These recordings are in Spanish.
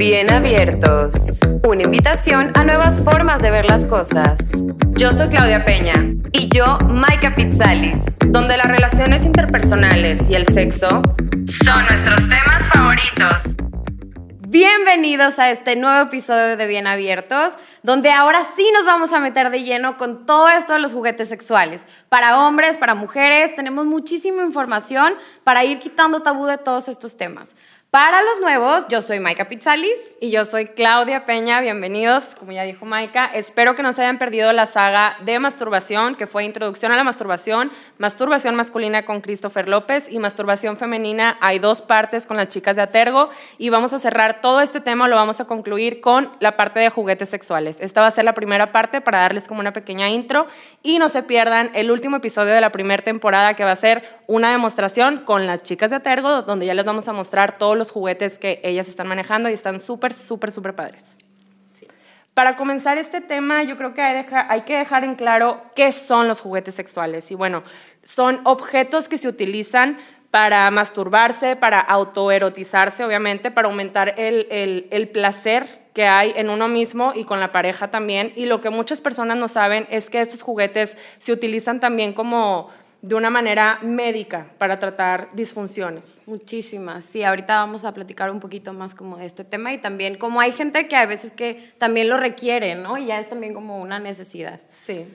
Bien abiertos. Una invitación a nuevas formas de ver las cosas. Yo soy Claudia Peña. Y yo, Maika Pizzalis. Donde las relaciones interpersonales y el sexo son nuestros temas favoritos. Bienvenidos a este nuevo episodio de Bien Abiertos, donde ahora sí nos vamos a meter de lleno con todo esto de los juguetes sexuales. Para hombres, para mujeres, tenemos muchísima información para ir quitando tabú de todos estos temas. Para los nuevos, yo soy Maika Pizzalis. Y yo soy Claudia Peña. Bienvenidos, como ya dijo Maika. Espero que no se hayan perdido la saga de masturbación, que fue Introducción a la Masturbación, Masturbación Masculina con Christopher López y Masturbación Femenina. Hay dos partes con las chicas de Atergo. Y vamos a cerrar todo este tema, lo vamos a concluir con la parte de juguetes sexuales. Esta va a ser la primera parte para darles como una pequeña intro. Y no se pierdan el último episodio de la primera temporada, que va a ser una demostración con las chicas de Atergo, donde ya les vamos a mostrar todo los juguetes que ellas están manejando y están súper, súper, súper padres. Para comenzar este tema, yo creo que hay, hay que dejar en claro qué son los juguetes sexuales. Y bueno, son objetos que se utilizan para masturbarse, para autoerotizarse, obviamente, para aumentar el, el, el, placer que hay en uno mismo y con la pareja también. Y lo que muchas personas no saben es que estos juguetes se utilizan también como de una manera médica para tratar disfunciones. Muchísimas, sí, ahorita vamos a platicar un poquito más como de este tema y también como hay gente que a veces que también lo requiere, ¿no? Y ya es también como una necesidad. Sí.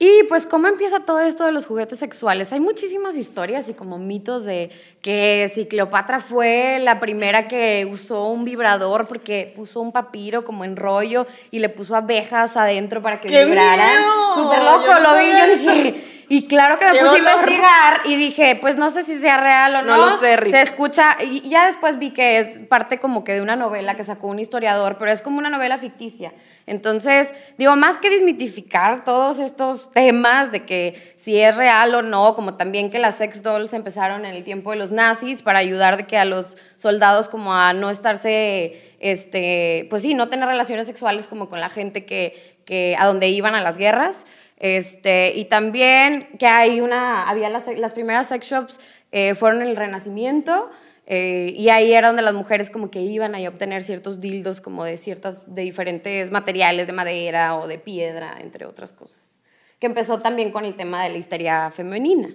Y pues, ¿cómo empieza todo esto de los juguetes sexuales? Hay muchísimas historias y como mitos de que si Cleopatra fue la primera que usó un vibrador porque puso un papiro como en rollo y le puso abejas adentro para que vibraran. Súper loco, lo vi, yo dije y claro que me puse a investigar y dije, pues no sé si sea real o no. No lo sé, Rick. Se escucha, y ya después vi que es parte como que de una novela que sacó un historiador, pero es como una novela ficticia. Entonces, digo, más que desmitificar todos estos temas de que si es real o no, como también que las sex dolls empezaron en el tiempo de los nazis para ayudar de que a los soldados como a no estarse, este, pues sí, no tener relaciones sexuales como con la gente que, que a donde iban a las guerras. Este, y también que hay una, había las, las primeras sex shops eh, fueron en el Renacimiento eh, y ahí era donde las mujeres como que iban a obtener ciertos dildos como de ciertas, de diferentes materiales, de madera o de piedra, entre otras cosas. Que empezó también con el tema de la histeria femenina.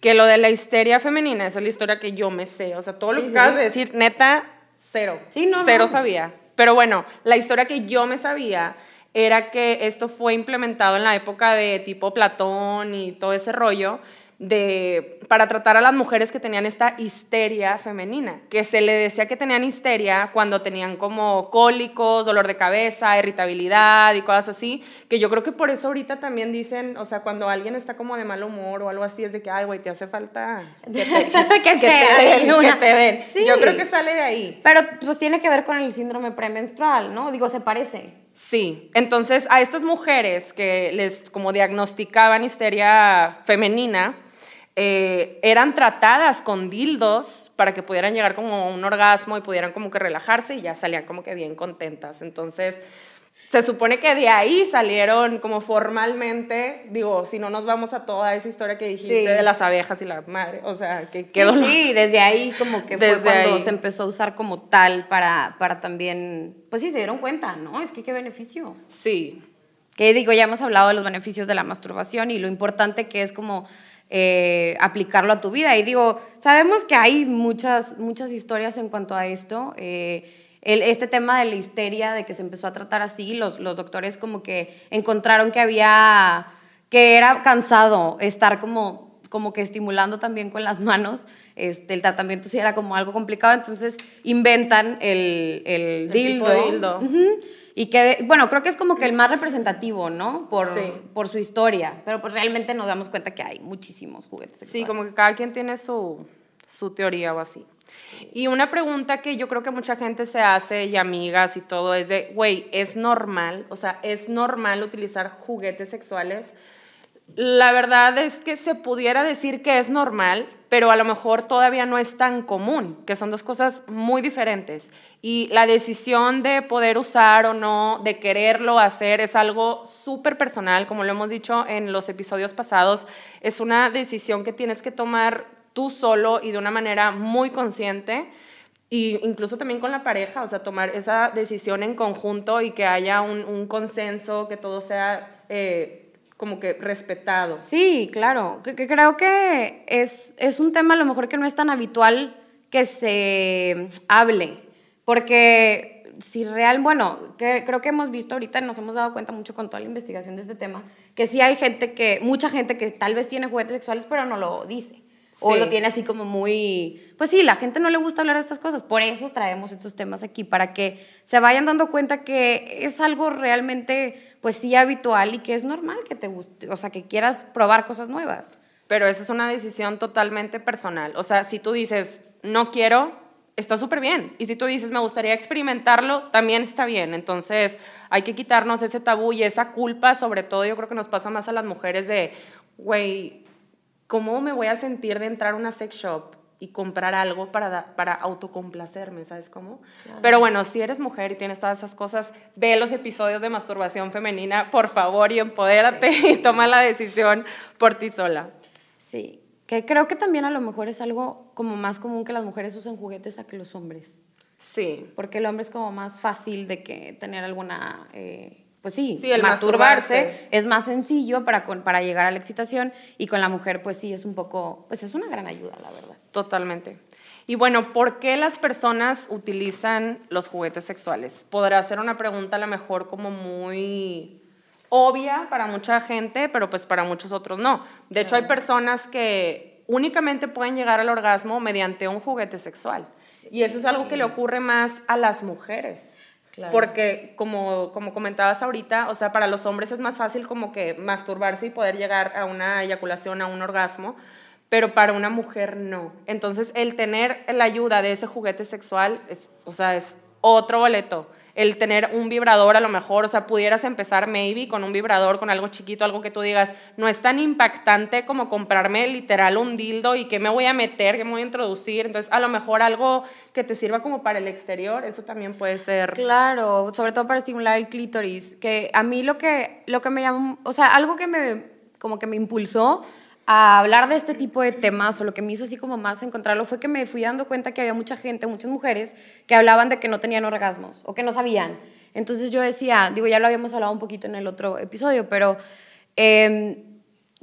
Que lo de la histeria femenina, esa es la historia que yo me sé. O sea, todo lo que acabas de decir, neta, cero. Sí, no, cero no. sabía. Pero bueno, la historia que yo me sabía era que esto fue implementado en la época de tipo Platón y todo ese rollo de, para tratar a las mujeres que tenían esta histeria femenina, que se le decía que tenían histeria cuando tenían como cólicos, dolor de cabeza, irritabilidad y cosas así, que yo creo que por eso ahorita también dicen, o sea, cuando alguien está como de mal humor o algo así, es de que, ay, güey, te hace falta que te, que te, den, una. que te den. Sí. Yo creo que sale de ahí. Pero pues tiene que ver con el síndrome premenstrual, ¿no? Digo, se parece. Sí, entonces a estas mujeres que les como diagnosticaban histeria femenina, eh, eran tratadas con dildos para que pudieran llegar como a un orgasmo y pudieran como que relajarse y ya salían como que bien contentas. Entonces, se supone que de ahí salieron como formalmente, digo, si no nos vamos a toda esa historia que dijiste Sí. de las abejas y la madre, o sea, que Sí, quedó sí, desde ahí como que fue cuando ahí. se empezó a usar como tal para, para también, pues sí, se dieron cuenta, ¿no? Es que qué beneficio. Sí, Que digo, ya hemos hablado de los beneficios de la masturbación y lo importante que es como eh, aplicarlo a tu vida. Y digo, sabemos que hay muchas, muchas historias en cuanto a esto. eh, el- este tema de la histeria, de que se empezó a tratar así, los, los doctores como que encontraron que había, que era cansado estar como, como que estimulando también con las manos. Este, el tratamiento sí era como algo complicado, entonces inventan el, el, El dildo. tipo dildo. Ujú. Y que, bueno, creo que es como que el más representativo, ¿no? Por, Sí. por su historia. Pero pues realmente nos damos cuenta que hay muchísimos juguetes Sí, sexuales. como que cada quien tiene su, su teoría o así. Y una pregunta que yo creo que mucha gente se hace y amigas y todo es de, güey, ¿es normal? O sea, ¿es normal utilizar juguetes sexuales? La verdad es que se pudiera decir que es normal, pero a lo mejor todavía no es tan común, que son dos cosas muy diferentes. Y la decisión de poder usar o no, de quererlo hacer, es algo súper personal, como lo hemos dicho en los episodios pasados, es una decisión que tienes que tomar tú solo y de una manera muy consciente. y incluso también con la pareja, o sea, tomar esa decisión en conjunto y que haya un, consenso, que todo sea eh, como que respetado. Sí, claro, que creo que es, es un tema a lo mejor que no es tan habitual que se hable, porque si real, bueno, que creo que hemos visto ahorita, nos hemos dado cuenta mucho con toda la investigación de este tema, que sí hay gente que, mucha gente que tal vez tiene juguetes sexuales, pero no lo dice. O lo tiene así como muy... Pues sí, la gente no le gusta hablar de estas cosas. Por eso traemos estos temas aquí, para que se vayan dando cuenta que es algo realmente, pues sí, habitual y que es normal que te guste, o sea, que quieras probar cosas nuevas. Pero eso es una decisión totalmente personal. O sea, si tú dices, no quiero, está súper bien. Y si tú dices, me gustaría experimentarlo, también está bien. Entonces, hay que quitarnos ese tabú y esa culpa, sobre todo yo creo que nos pasa más a las mujeres de, güey, ¿cómo me voy a sentir de entrar a una sex shop y comprar algo para, da- para autocomplacerme? ¿Sabes cómo? Pero bueno, si eres mujer y tienes todas esas cosas, ve los episodios de masturbación femenina, por favor, y empodérate y toma la decisión por ti sola. Sí, que creo que también a lo mejor es algo como más común que las mujeres usen juguetes a que los hombres. Sí, Porque el hombre es como más fácil de que tener alguna, eh, pues sí, Sí, el masturbarse, masturbarse. es más sencillo para, con- para llegar a la excitación y con la mujer pues sí es un poco, pues es una gran ayuda, la verdad. totalmente. Y bueno, ¿por qué las personas utilizan los juguetes sexuales? Podrá ser una pregunta a lo mejor como muy obvia para mucha gente, pero pues para muchos otros no. De hecho, hay personas que únicamente pueden llegar al orgasmo mediante un juguete sexual. Y eso es algo que le ocurre más a las mujeres. Porque como, como comentabas ahorita, o sea, para los hombres es más fácil como que masturbarse y poder llegar a una eyaculación, a un orgasmo, pero para una mujer no. Entonces, el tener la ayuda de ese juguete sexual, es, o sea, es otro boleto. El tener un vibrador a lo mejor, o sea, pudieras empezar maybe con un vibrador, con algo chiquito, algo que tú digas, no es tan impactante como comprarme literal un dildo y qué me voy a meter, qué me voy a introducir. Entonces, a lo mejor algo que te sirva como para el exterior, eso también puede ser... Claro, sobre todo para estimular el clítoris, que a mí lo que, lo que me llamó, o sea, algo que me, como que me impulsó a hablar de este tipo de temas, o lo que me hizo así como más encontrarlo, fue que me fui dando cuenta que había mucha gente, muchas mujeres, que hablaban de que no tenían orgasmos, o que no sabían. Entonces yo decía, digo, ya lo habíamos hablado un poquito en el otro episodio, pero... em,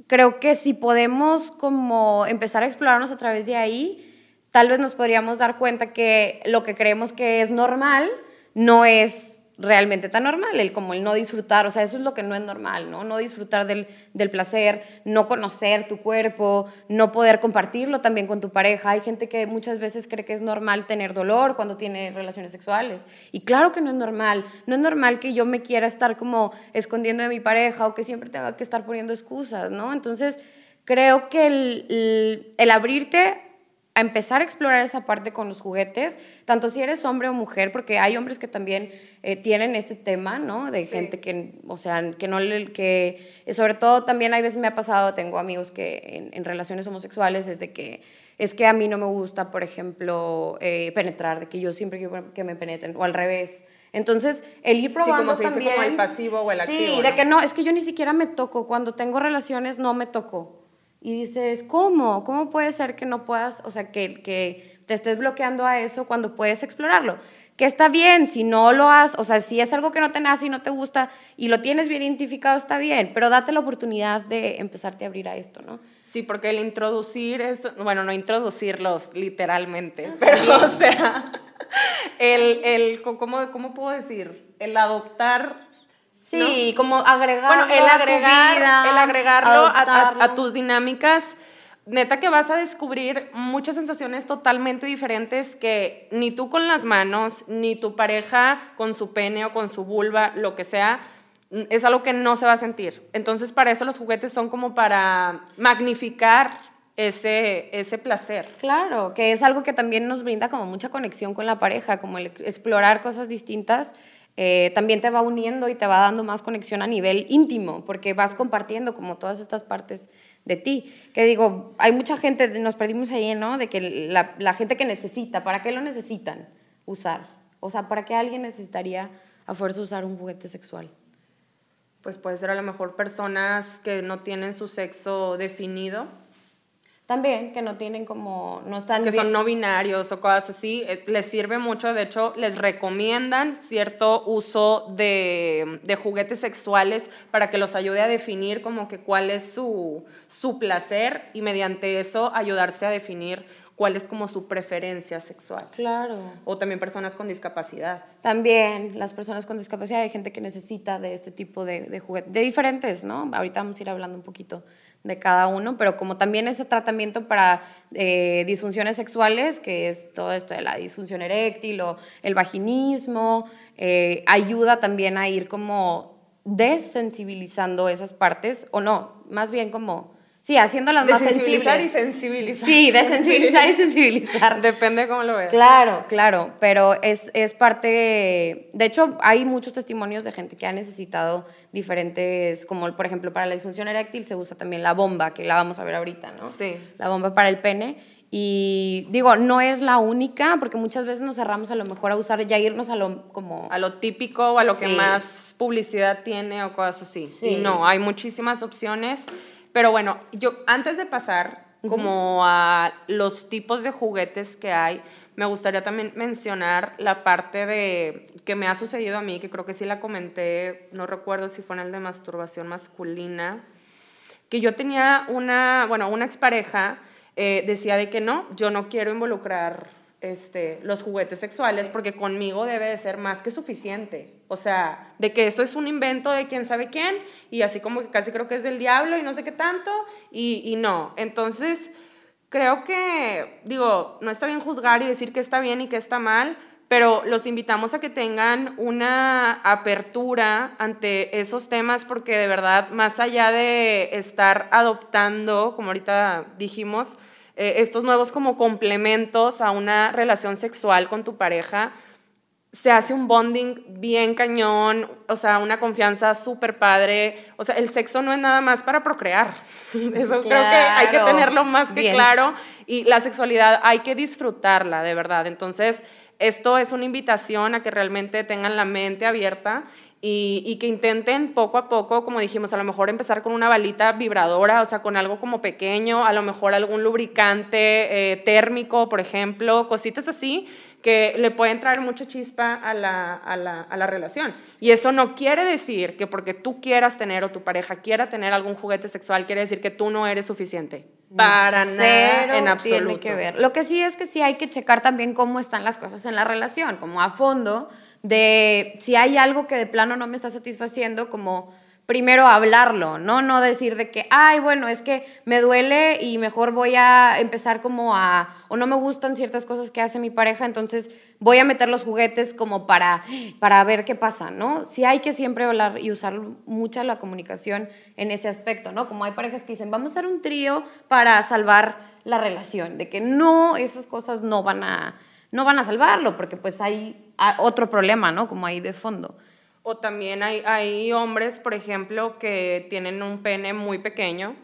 creo que si podemos como empezar a explorarnos a través de ahí, tal vez nos podríamos dar cuenta que lo que creemos que es normal no es realmente tan normal, el como el no disfrutar, o sea, eso es lo que no es normal, ¿no? No disfrutar del, del placer, no conocer tu cuerpo, no poder compartirlo también con tu pareja. Hay gente que muchas veces cree que es normal tener dolor cuando tiene relaciones sexuales. Y claro que no es normal. No es normal que yo me quiera estar como escondiendo de mi pareja o que siempre tenga que estar poniendo excusas, ¿no? Entonces, creo que el, el, el abrirte a empezar a explorar esa parte con los juguetes, tanto si eres hombre o mujer, porque hay hombres que también eh, tienen ese tema, ¿no? De Sí. gente que, o sea, que no le, que, eh, sobre todo también hay veces me ha pasado, tengo amigos que en, en relaciones homosexuales es de que, es que a mí no me gusta, por ejemplo, eh, penetrar, de que yo siempre quiero que me penetren, o al revés. Entonces, el ir como probando se dice, también... como el pasivo o el sí, activo, de ¿no? que no, es que yo ni siquiera me toco, cuando tengo relaciones no me toco. Y dices, ¿cómo? ¿Cómo puede ser que no puedas, o sea, que, que te estés bloqueando a eso cuando puedes explorarlo? Que está bien, si no lo has, o sea, si es algo que no te nace y no te gusta y lo tienes bien identificado, está bien, pero date la oportunidad de empezarte a abrir a esto, ¿no? Sí, porque el introducir es, bueno, no introducirlos literalmente, pero o sea, el, el ¿cómo, ¿cómo puedo decir? El adoptar, Sí, como agregarlo bueno, el a tu agregar, vida, el agregarlo a- a, a adoptarlo. tus dinámicas, neta que vas a descubrir muchas sensaciones totalmente diferentes que ni tú con las manos, ni tu pareja con su pene o con su vulva, lo que sea, mm, es algo que no se va a sentir. Entonces, para eso los juguetes son como para magnificar ese, ese placer. Claro, que es algo que también nos brinda como mucha conexión con la pareja, como el explorar cosas distintas, eh, también te va uniendo y te va dando más conexión a nivel íntimo, porque vas compartiendo como todas estas partes de ti. Que digo, hay mucha gente, nos perdimos ahí, ¿no? De que la, la gente que necesita, ¿para qué lo necesitan usar? O sea, ¿para qué alguien necesitaría a fuerza usar un juguete sexual? Pues puede ser a lo mejor personas que no tienen su sexo definido, También, que no tienen como, no están... Que bien- son no binarios o cosas así, eh, les sirve mucho, de hecho, les recomiendan cierto uso de, de juguetes sexuales para que los ayude a definir como que cuál es su, su placer y mediante eso ayudarse a definir cuál es como su preferencia sexual. Claro. O también personas con discapacidad. También las personas con discapacidad, hay gente que necesita de este tipo de, de juguetes, de diferentes, ¿no? Ahorita vamos a ir hablando un poquito de cada uno, pero como también ese tratamiento para eh, disfunciones sexuales, que es todo esto de la disfunción eréctil o el vaginismo, eh, ayuda también a ir como desensibilizando esas partes, o no, más bien como, sí, haciéndolas más Desensibilizar sensibles. y sensibilizar. Sí, desensibilizar y sensibilizar. Depende de cómo lo veas. Claro, claro, pero es, es parte, de hecho hay muchos testimonios de gente que ha necesitado diferentes, como por ejemplo para la disfunción eréctil se usa también la bomba, que la vamos a ver ahorita, ¿no? Sí. La bomba para el pene. Y digo, no es la única, porque muchas veces nos cerramos a lo mejor a usar, ya irnos a lo como... a lo típico o a lo que Sí. más publicidad tiene o cosas así. Sí. Y no, hay muchísimas opciones. Pero bueno, yo antes de pasar como a los tipos de juguetes que hay, me gustaría también mencionar la parte de que me ha sucedido a mí, que creo que sí la comenté, no recuerdo si fue en el de masturbación masculina, que yo tenía una, bueno, una expareja eh, decía de que no, yo no quiero involucrar este, los juguetes sexuales porque conmigo debe de ser más que suficiente. O sea, de que esto es un invento de quién sabe quién y así como que casi creo que es del diablo y no sé qué tanto y, y no. Entonces, creo que, digo, no está bien juzgar y decir que está bien y que está mal, pero los invitamos a que tengan una apertura ante esos temas porque de verdad, más allá de estar adoptando, como ahorita dijimos, eh, estos nuevos como complementos a una relación sexual con tu pareja, se hace un bonding bien cañón, o sea, una confianza súper padre. O sea, el sexo no es nada más para procrear. Eso creo que hay que tenerlo más que bien. claro. Y la sexualidad hay que disfrutarla, de verdad. Entonces, esto es una invitación a que realmente tengan la mente abierta y, y que intenten poco a poco, como dijimos, a lo mejor empezar con una balita vibradora, o sea, con algo como pequeño, a lo mejor algún lubricante eh, térmico, por ejemplo, cositas así que le pueden traer mucha chispa a la, a, la, a la relación. Y eso no quiere decir que porque tú quieras tener o tu pareja quiera tener algún juguete sexual, quiere decir que tú no eres suficiente. Para Cero nada, en absoluto. Tiene que ver. Lo que sí es que sí hay que checar también cómo están las cosas en la relación, como a fondo, de si hay algo que de plano no me está satisfaciendo, como primero hablarlo, ¿no? No decir de que, ay, bueno, es que me duele y mejor voy a empezar como a, o no me gustan ciertas cosas que hace mi pareja, entonces voy a meter los juguetes como para, para ver qué pasa, ¿no? Sí hay que siempre hablar y usar mucha la comunicación en ese aspecto, ¿no? Como hay parejas que dicen, vamos a hacer un trío para salvar la relación, de que no, esas cosas no van a, no van a salvarlo, porque pues hay ah, otro problema, ¿no? Como ahí de fondo. O también hay, hay hombres, por ejemplo, que tienen un pene muy pequeño,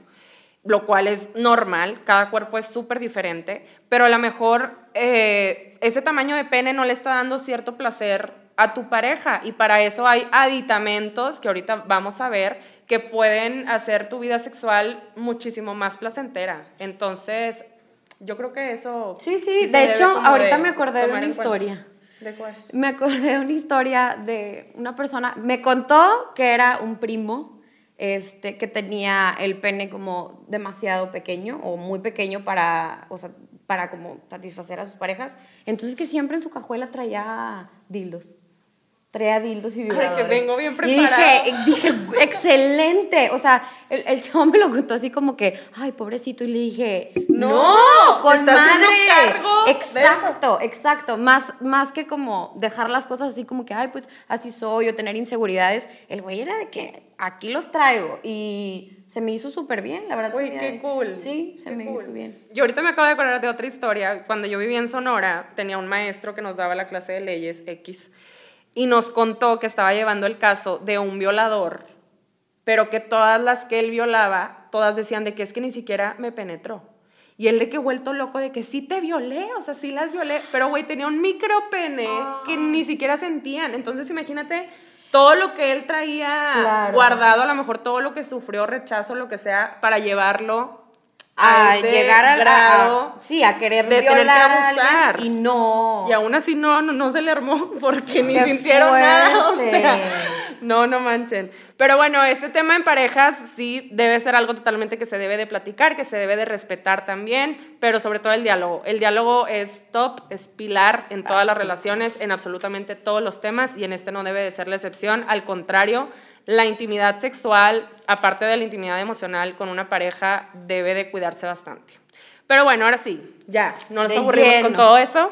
lo cual es normal, cada cuerpo es súper diferente, pero a lo mejor eh, ese tamaño de pene no le está dando cierto placer a tu pareja y para eso hay aditamentos que ahorita vamos a ver que pueden hacer tu vida sexual muchísimo más placentera. Entonces, yo creo que eso... Sí, sí, de hecho, ahorita me acordé de una historia. ¿De cuál? Me acordé de una historia de una persona, me contó que era un primo este, que tenía el pene como demasiado pequeño o muy pequeño para, o sea, para como satisfacer a sus parejas. Entonces que siempre en su cajuela traía dildos. Traía dildos y que vibradores. vengo bien Y preparado. dije, dije, excelente. O sea, el, el chavo me lo contó así como que, ay, pobrecito. Y le dije, No, con está madre. cargo de eso. Exacto, exacto. Más, más que como dejar las cosas así como que, ay, pues así soy o tener inseguridades. El güey era de que aquí los traigo. Y se me hizo súper bien, la verdad. Uy, qué cool. Sí, se qué me cool. hizo bien. Yo ahorita me acabo de acordar de otra historia. Cuando yo vivía en Sonora, tenía un maestro que nos daba la clase de leyes X y nos contó que estaba llevando el caso de un violador, pero que todas las que él violaba, todas decían de que es que ni siquiera me penetró. Y él de que vuelto loco de que sí te violé, o sea, sí las violé, pero güey, tenía un micro pene que ni siquiera sentían. Entonces imagínate todo lo que él traía Claro. guardado, a lo mejor todo lo que sufrió, rechazo, lo que sea, para llevarlo a, a ese llegar al grado a, a- sí, a querer de tener que violar a alguien abusar. y no. Y aún así no, no, no se le armó porque ni Qué sintieron nada. O sea, no, no manchen. Pero bueno, este tema en parejas sí debe ser algo totalmente que se debe de platicar, que se debe de respetar también, pero sobre todo el diálogo. El diálogo es top, es pilar en todas las relaciones, en absolutamente todos los temas y en este no debe de ser la excepción. Al contrario, la intimidad sexual, aparte de la intimidad emocional con una pareja, debe de cuidarse bastante. Pero bueno, ahora sí, ya, no nos De aburrimos con todo eso.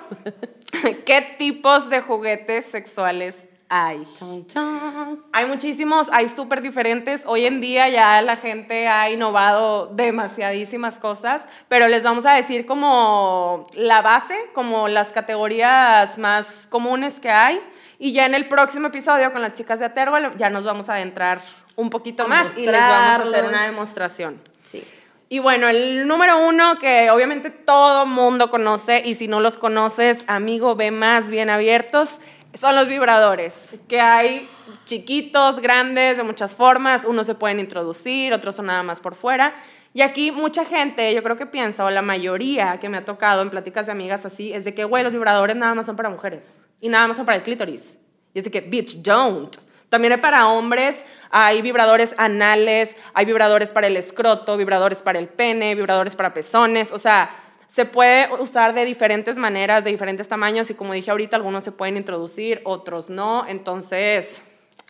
¿Qué tipos de juguetes sexuales hay? Chon, chon. Hay muchísimos, hay súper diferentes. Hoy en día ya la gente ha innovado demasiadísimas cosas, pero les vamos a decir como la base, como las categorías más comunes que hay. Y ya en el próximo episodio con las chicas de Atergol ya nos vamos a adentrar un poquito A más y les vamos a hacer una demostración. Sí. Y bueno, el número uno que obviamente todo mundo conoce y si no los conoces, amigo, ve más bien abiertos, son los vibradores, que hay chiquitos, grandes, de muchas formas, unos se pueden introducir, otros son nada más por fuera. Y aquí mucha gente, yo creo que piensa, o la mayoría que me ha tocado en pláticas de amigas así, es de que, güey, los vibradores nada más son para mujeres y nada más son para el clítoris. Y es de que, bitch, don't. También hay para hombres, hay vibradores anales, hay vibradores para el escroto, vibradores para el pene, vibradores para pezones, o sea, se puede usar de diferentes maneras, de diferentes tamaños y como dije ahorita, algunos se pueden introducir, otros no, entonces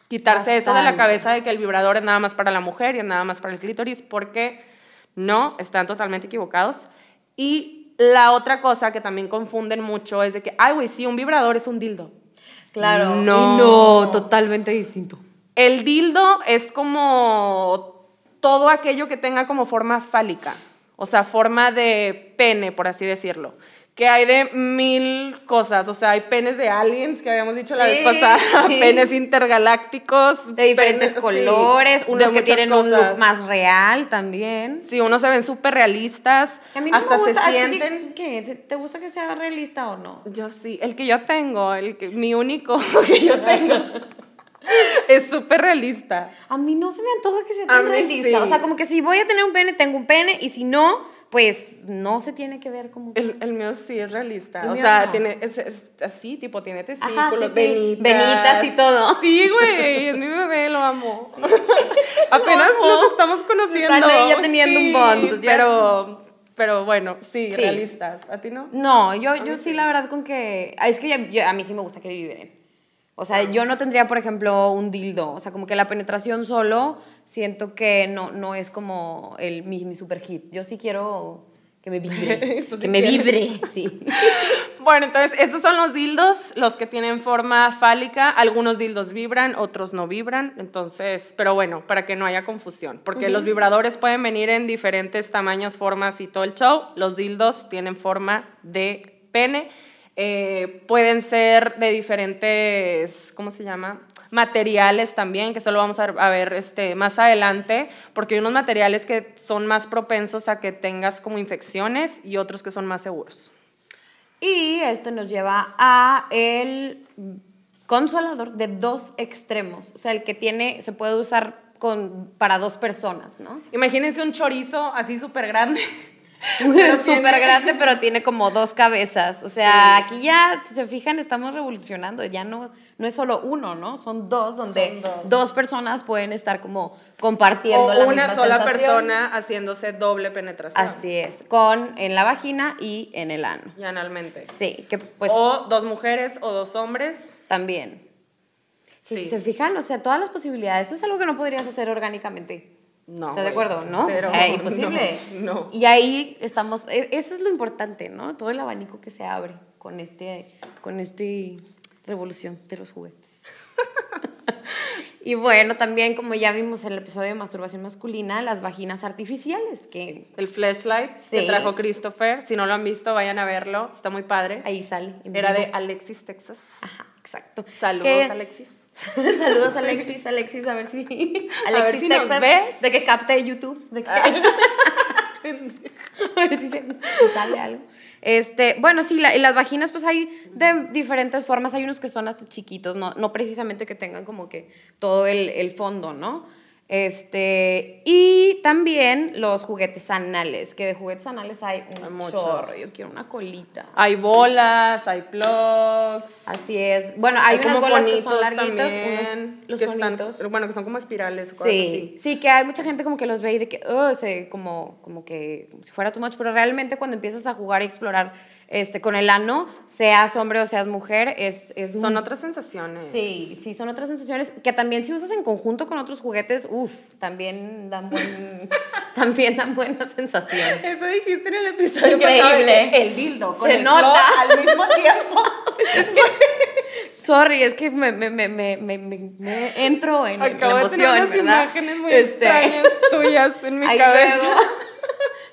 quitarse eso de la Bastante. cabeza de que el vibrador es nada más para la mujer y es nada más para el clítoris, porque no, están totalmente equivocados. Y la otra cosa que también confunden mucho es de que, ay, güey, sí, un vibrador es un dildo. Claro. No. Y no, totalmente distinto. El dildo es como todo aquello que tenga como forma fálica, o sea, forma de pene, por así decirlo. Que hay de mil cosas, o sea, hay penes de aliens, que habíamos dicho la vez pasada, sí. penes intergalácticos. De diferentes penes, colores, unos que tienen un look más real también. Sí, unos se ven súper realistas, A mí no hasta me gusta, se ¿a ti sienten... ¿Qué? ¿Se- ¿Te gusta que sea realista o no? Yo sí, el que yo tengo, el que, mi único que yo tengo, es súper realista. A mí no se me antoja que sea tan realista. O sea, como que si voy a tener un pene, tengo un pene, y si no, pues no se tiene que ver como... El, el mío sí es realista. O sea, no. tiene, es, es así, tipo, tiene testículos, sí, sí. venitas. Venitas y todo. Sí, güey, es mi bebé, lo amo. Apenas Lo amo. nos estamos conociendo. Están ahí ya teniendo un bond, ya. Pero, pero bueno, sí, Sí. realistas. ¿A ti no? No, yo, yo sí, la verdad, con que... ah, Es que yo- a mí sí me gusta que vibren. O sea, yo no tendría, por ejemplo, un dildo. O sea, como que la penetración solo, siento que no, no es como el, mi, mi super hit. Yo sí quiero que me vibre. Sí que me quieres. vibre, sí. Bueno, entonces, estos son los dildos, los que tienen forma fálica. Algunos dildos vibran, otros no vibran. Entonces, pero bueno, para que no haya confusión. Porque los vibradores pueden venir en diferentes tamaños, formas y todo el show. Los dildos tienen forma de pene. Eh, pueden ser de diferentes, ¿cómo se llama? Materiales también, que eso lo vamos a ver este, más adelante, porque hay unos materiales que son más propensos a que tengas como infecciones y otros que son más seguros. Y esto nos lleva a el consolador de dos extremos. O sea, el que tiene, se puede usar con, para dos personas, ¿no? Imagínense un chorizo así súper grande. Súper grande, pero tiene como dos cabezas. O sea, aquí ya, si se fijan, estamos revolucionando. Ya no, no es solo uno, ¿no? Son dos, donde Son dos. personas pueden estar como compartiendo O la una misma sola sensación. persona haciéndose doble penetración. Así es, con en la vagina y en el ano. Y analmente. Sí, que pues o dos mujeres o dos hombres. también. Si Sí. se fijan, o sea, todas las posibilidades. Eso es algo que no podrías hacer orgánicamente. No. ¿Estás de acuerdo? ¿No? cero, o sea, imposible. No. no. Y ahí estamos, e- eso es lo importante, ¿no? Todo el abanico que se abre con este, con este revolución de los juguetes. y bueno, también como ya vimos en el episodio de masturbación masculina, las vaginas artificiales, que El flashlight que trajo Christopher. Si no lo han visto, vayan a verlo. Está muy padre. ahí sale. Era de. Alexis, Texas. Ajá, exacto. Saludos, Que- Alexis. Saludos Alexis, Alexis, a ver si ver Alexis si nos ves. de que capte YouTube, de que Ah. a ver si, se- sale algo. Este, bueno, sí, la- y las vaginas pues hay de diferentes formas, hay unos que son hasta chiquitos, no, no precisamente que tengan como que todo el, el fondo, ¿no? Este, y también los juguetes anales, que de juguetes anales hay un Hay chorro. Yo quiero una colita. Hay bolas, hay plugs. Así es. Bueno, hay, unas como bolas que son conitos larguitos, también, unos, los que están- conitos. bueno, que son como espirales, cosas Sí, así. sí, que hay mucha gente como que los ve y de que, "Ugh", se, como, como que como si fuera too much, pero realmente cuando empiezas a jugar y explorar este, con el ano, seas hombre o seas mujer, es, es Son muy- otras sensaciones. Sí, sí, son otras sensaciones que también si usas en conjunto con otros juguetes, uff, también dan buen, también dan buena sensación. Eso dijiste en el episodio Increíble. pasado de que el dildo con Se el nota. al mismo tiempo. Sorry, es que me, me, me, me, me- me- me entro en Acabo la de tener emoción, unas ¿verdad? imágenes muy Este, extrañas tuyas en mi ahí cabeza. luego-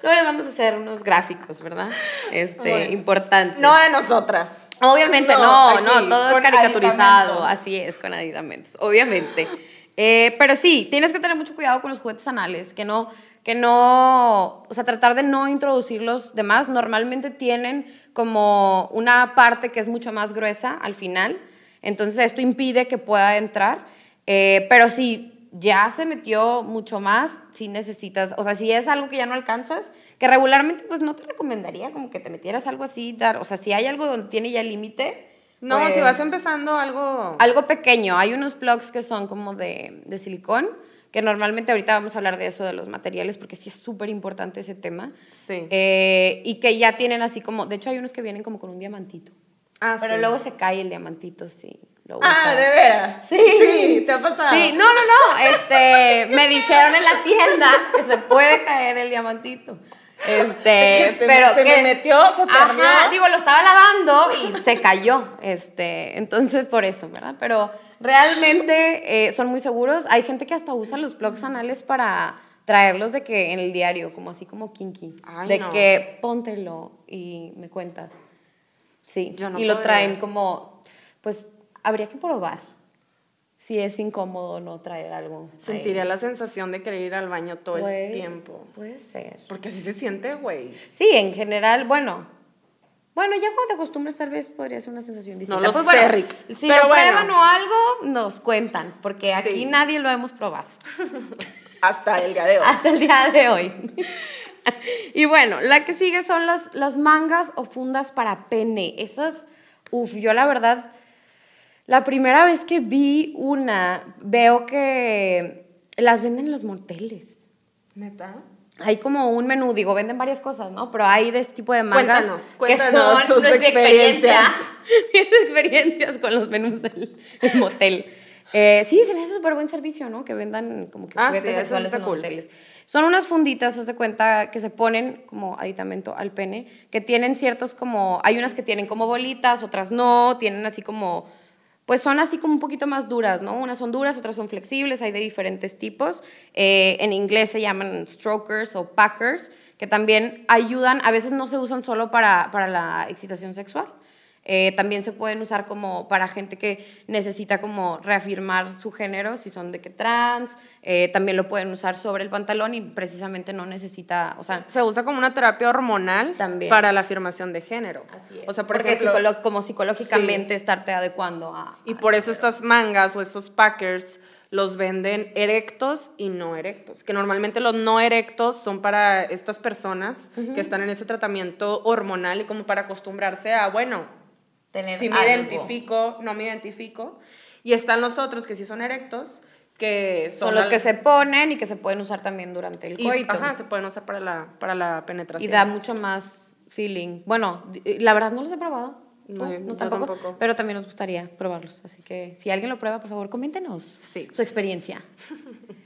Luego les vamos a hacer unos gráficos, ¿verdad? Este, Bueno. importantes. No de nosotras. Obviamente No, no, aquí, no, todo es caricaturizado, así es, con aditamentos, obviamente. Eh, pero sí, tienes que tener mucho cuidado con los juguetes anales, que no, que no, o sea, tratar de no introducirlos de más. Normalmente tienen como una parte que es mucho más gruesa al final, entonces esto impide que pueda entrar. Eh, pero si ya se metió mucho más, si necesitas, o sea, si es algo que ya no alcanzas, que regularmente pues no te recomendaría como que te metieras algo así, dar, o sea, si hay algo donde tiene ya límite. No, pues, si vas empezando algo. Algo pequeño, hay unos plugs que son como de, de silicón, que normalmente ahorita vamos a hablar de eso, de los materiales, porque sí es súper importante ese tema. Sí. Eh, y que ya tienen así como, de hecho hay unos que vienen como con un diamantito. ah, Pero sí. luego se cae el diamantito, sí. Lo Ah, de veras. Sí. Sí, te ha pasado. Sí, no, no, no. Este, me dijeron en la tienda que se puede caer el diamantito. Este, Que se me- pero se me que- metió, se perdió. Ajá, digo, lo estaba lavando y se cayó. Este, entonces por eso, ¿verdad? Pero realmente eh, son muy seguros. Hay gente que hasta usa los plugs anales para traerlos de que en el diario, como así como kinky. Ay, de no. que póntelo y me cuentas. Sí, Yo no y lo traen como, pues habría que probar si es incómodo o no traer algo. ahí. Sentiría la sensación de querer ir al baño todo Puede- el tiempo. Puede ser. Porque así se siente, güey. Sí, en general, bueno. Bueno, ya cuando te acostumbras tal vez podría ser una sensación distinta. lo Pues, sé, bueno, Rick. Si Pero lo bueno. prueban o algo, nos cuentan, porque aquí Sí. nadie lo hemos probado. Hasta el día de hoy. hasta el día de hoy. y bueno, la que sigue son las, las mangas o fundas para pene. Esas, uff, yo la verdad, la primera vez que vi una, veo que las venden en los moteles. ¿Neta? Hay como un menú, digo, venden varias cosas, ¿no? Pero hay de este tipo de mangas Cuéntanos, que cuéntanos son tus experiencia, experiencias. mis experiencias con los menús del, del motel. Eh, sí, se me hace súper buen servicio, ¿no? Que vendan como que Ah, juguetes sí, sexuales en cool. moteles. Son unas funditas, haz de cuenta, que se ponen como aditamento al pene, que tienen ciertos como, hay unas que tienen como bolitas, otras no, tienen así como, pues son así como un poquito más duras, ¿no? Unas son duras, otras son flexibles, hay de diferentes tipos. Eh, en inglés se llaman strokers o packers, que también ayudan, a veces no se usan solo para, para la excitación sexual. Eh, también se pueden usar como para gente que necesita como reafirmar su género, si son de que trans, eh, también lo pueden usar sobre el pantalón y precisamente no necesita, o sea, Se usa como una terapia hormonal También. para la afirmación de género. así es. O sea, por Porque ejemplo, psicolo- como psicológicamente estarte adecuando a... y a- por eso estas mangas o estos packers los venden erectos y no erectos, que normalmente los no erectos son para estas personas que están en ese tratamiento hormonal y como para acostumbrarse a, bueno, tener si me algo. identifico, no me identifico. Y están los otros que sí son erectos, que son, Son los al- que se ponen y que se pueden usar también durante el y, coito. ajá, se pueden usar para la, para la Y penetración. da mucho más feeling. Bueno, la verdad no los he probado. No, No, yo no tampoco, tampoco. Pero también nos gustaría probarlos. Así que si alguien lo prueba, por favor, coméntenos Sí. su experiencia.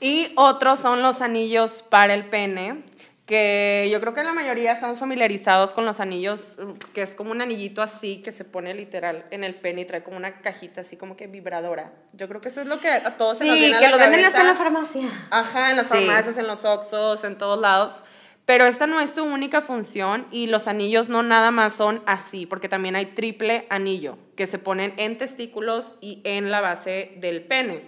Y otros son los anillos para el pene, que yo creo que la mayoría estamos familiarizados con los anillos, que es como un anillito así que se pone literal en el pene y trae como una cajita así como que vibradora. Yo creo que eso es lo que a todos se nos Sí, viene a que la lo venden hasta en la cabeza. farmacia. Ajá, en las Sí. farmacias, en los Oxxos, en todos lados. Pero esta no es su única función y los anillos no nada más son así, porque también hay triple anillo que se ponen en testículos y en la base del pene.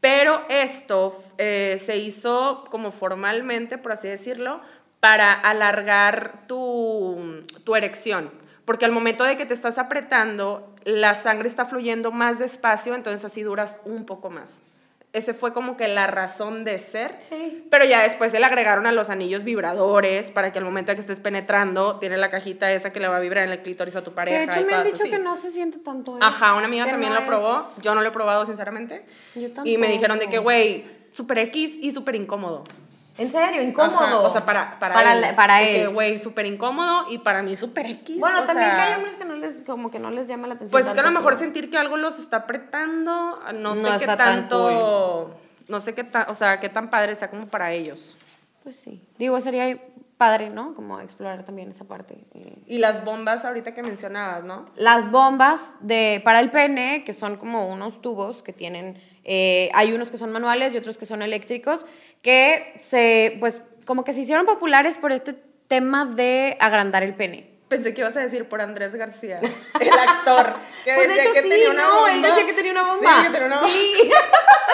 Pero esto eh, se hizo como formalmente, por así decirlo, para alargar tu, tu erección. Porque al momento de que te estás apretando, la sangre está fluyendo más despacio, entonces así duras un poco más. ese fue como que la razón de ser. Sí. Pero ya después se le agregaron a los anillos vibradores para que al momento de que estés penetrando, tiene la cajita esa que le va a vibrar en el clítoris a tu Que pareja. de hecho y me han dicho así. que no se siente tanto eso. Ajá, una amiga también no lo probó. Yo no lo he probado, sinceramente. Yo Y me dijeron de que, tampoco. güey, súper X y súper incómodo. En serio, incómodo. Ajá, O sea, para, para, Para él. la- para De él. güey, súper incómodo y para mí súper X. Bueno, o también sea, que hay hombres que no les, como que no les llama la atención. Pues es que a lo mejor sentir que algo los está apretando, no sé qué tanto, no sé qué tan, o sea, qué tan padre sea como para ellos. Pues sí. Digo, sería padre, ¿no? Como explorar también esa parte. Y las bombas ahorita que mencionabas, ¿no? Las bombas de, para el pene, que son como unos tubos que tienen, eh, hay unos que son manuales y otros que son eléctricos, que se, pues, como que se hicieron populares por este tema de agrandar el pene. Pensé que ibas a decir por Andrés García, el actor, que Pues de decía hecho que sí, tenía una no, bomba. él decía que tenía una bomba. Sí, que tenía una bomba. Sí.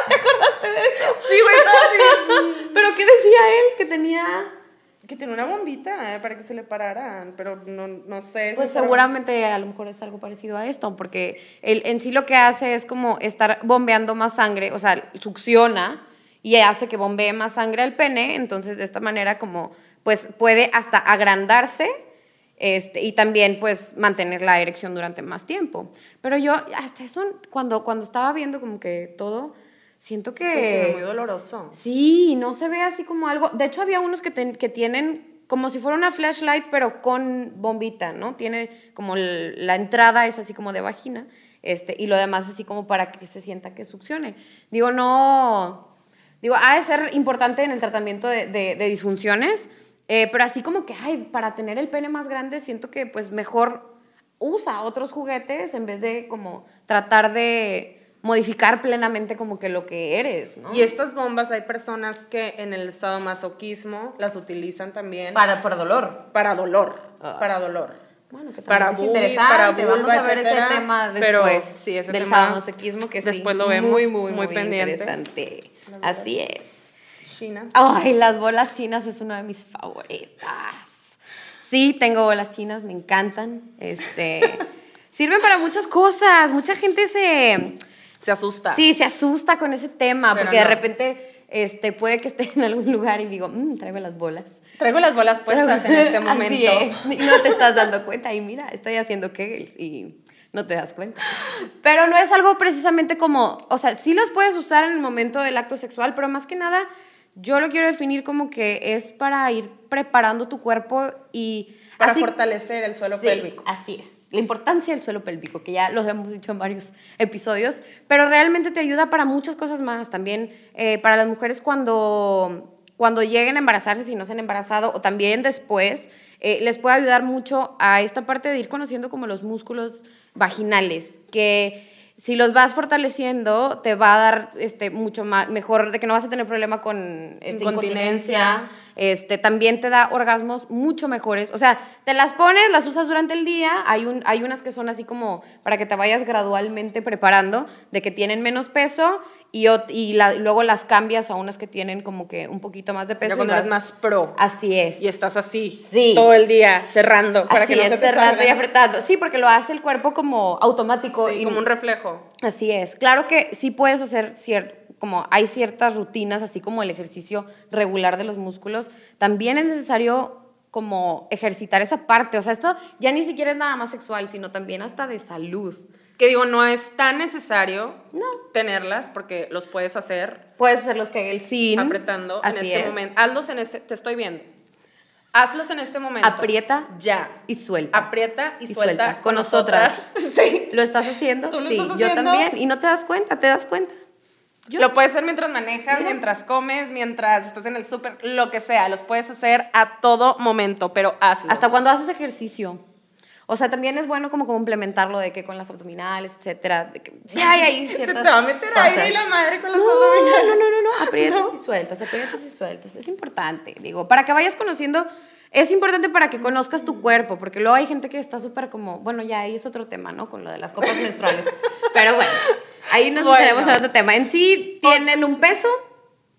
¿Te acordaste de eso? Sí, güey, estaba así. ¿Pero qué decía él? Que tenía... Que tenía una bombita eh, para que se le pararan, pero no, no sé. Pues seguramente a lo mejor es algo parecido a esto, porque él en sí lo que hace es como estar bombeando más sangre, o sea, succiona y hace que bombee más sangre al pene, entonces de esta manera como pues puede hasta agrandarse este, y también pues mantener la erección durante más tiempo. Pero yo hasta eso cuando, cuando estaba viendo como que todo, siento que... Pues ve muy doloroso. Sí, no se ve así como algo. De hecho, había unos que, ten- que tienen como si fuera una flashlight, pero con bombita, ¿no? Tiene como la entrada es así como de vagina, este, y lo demás así como para que se sienta que succione. Digo, no. Digo, ha de ser importante en el tratamiento de, de- de disfunciones, eh, pero así como que, ay, para tener el pene más grande, siento que pues mejor usa otros juguetes en vez de como tratar de modificar plenamente como que lo que eres, ¿no? Y estas bombas, hay personas que en el estado masoquismo las utilizan también Para, por dolor. para dolor. Ah. Para dolor. Bueno, que también Para es boobies, interesante. para Vamos vulva, a ver etcétera, ese tema pero después sí, ese del tema sadomasoquismo que sí. después lo vemos, muy, muy, muy muy, pendiente. interesante. Así es. Chinas. Ay, las bolas chinas es una de mis favoritas. Sí, tengo bolas chinas, me encantan. Este, sirven para muchas cosas. Mucha gente se, Se asusta. sí, se asusta con ese tema Pero porque de repente, este, puede que esté en algún lugar y digo, "Mm, traigo las bolas. Traigo las bolas puestas en este Así momento. es, y no te estás dando cuenta. Y mira, estoy haciendo kegels y no te das cuenta. Pero no es algo precisamente como, o sea, sí los puedes usar en el momento del acto sexual, pero más que nada, yo lo quiero definir como que es para ir preparando tu cuerpo y... Para así- fortalecer el suelo Sí, pélvico. Así es. La importancia del suelo pélvico, que ya los hemos dicho en varios episodios, pero realmente te ayuda para muchas cosas más. También eh, para las mujeres cuando, cuando lleguen a embarazarse, si no se han embarazado, o también después, eh, les puede ayudar mucho a esta parte de ir conociendo como los músculos vaginales, que si los vas fortaleciendo, te va a dar este, mucho más, mejor, de que no vas a tener problema con este, Incontinencia. incontinencia este, también te da orgasmos mucho mejores. O sea, te las pones, las usas durante el día. Hay, un, hay unas que son así como para que te vayas gradualmente preparando, de que tienen menos peso y, y la- luego las cambias a unas que tienen como que un poquito más de peso. Ya y cuando eres más pro. Así es. Y estás así. Sí. Todo el día cerrando. Para así que no es, se te cerrando y apretando. Sí, porque lo hace el cuerpo como automático. Sí, y- como un reflejo. Así es. Claro que sí puedes hacer cier- como hay ciertas rutinas, así como el ejercicio regular de los músculos. También es necesario como ejercitar esa parte. O sea, esto ya ni siquiera es nada más sexual, sino también hasta de salud. Que digo, no es tan necesario No. tenerlas porque los puedes hacer Puedes hacer los que el sin. apretando en Así este es. momento. Hazlos en este, te estoy viendo. Hazlos en este momento. Aprieta Ya. y suelta. Aprieta y, Y suelta, suelta. Con nosotras. sí. ¿Lo estás haciendo? ¿Tú lo sí, estás yo también. Y no te das cuenta, te das cuenta. Yo- Lo puedes hacer mientras manejas, Mira. mientras comes, mientras estás en el súper, lo que sea. Los puedes hacer a todo momento, pero hazlos. Hasta cuando haces ejercicio. O sea, también es bueno como complementarlo de que con las abdominales, etcétera. de que sí hay ahí Se ciertas te va a meter cosas. aire y la madre con los No, abdominales. no, no, no, no, aprietas No. y sueltas, aprietas y sueltas. Es importante, digo, para que vayas conociendo, es importante para que conozcas tu cuerpo, porque luego hay gente que está súper como, bueno, ya ahí es otro tema, ¿no? Con lo de las copas menstruales. Pero bueno, ahí nos Bueno. meteremos en otro tema. En sí tienen un peso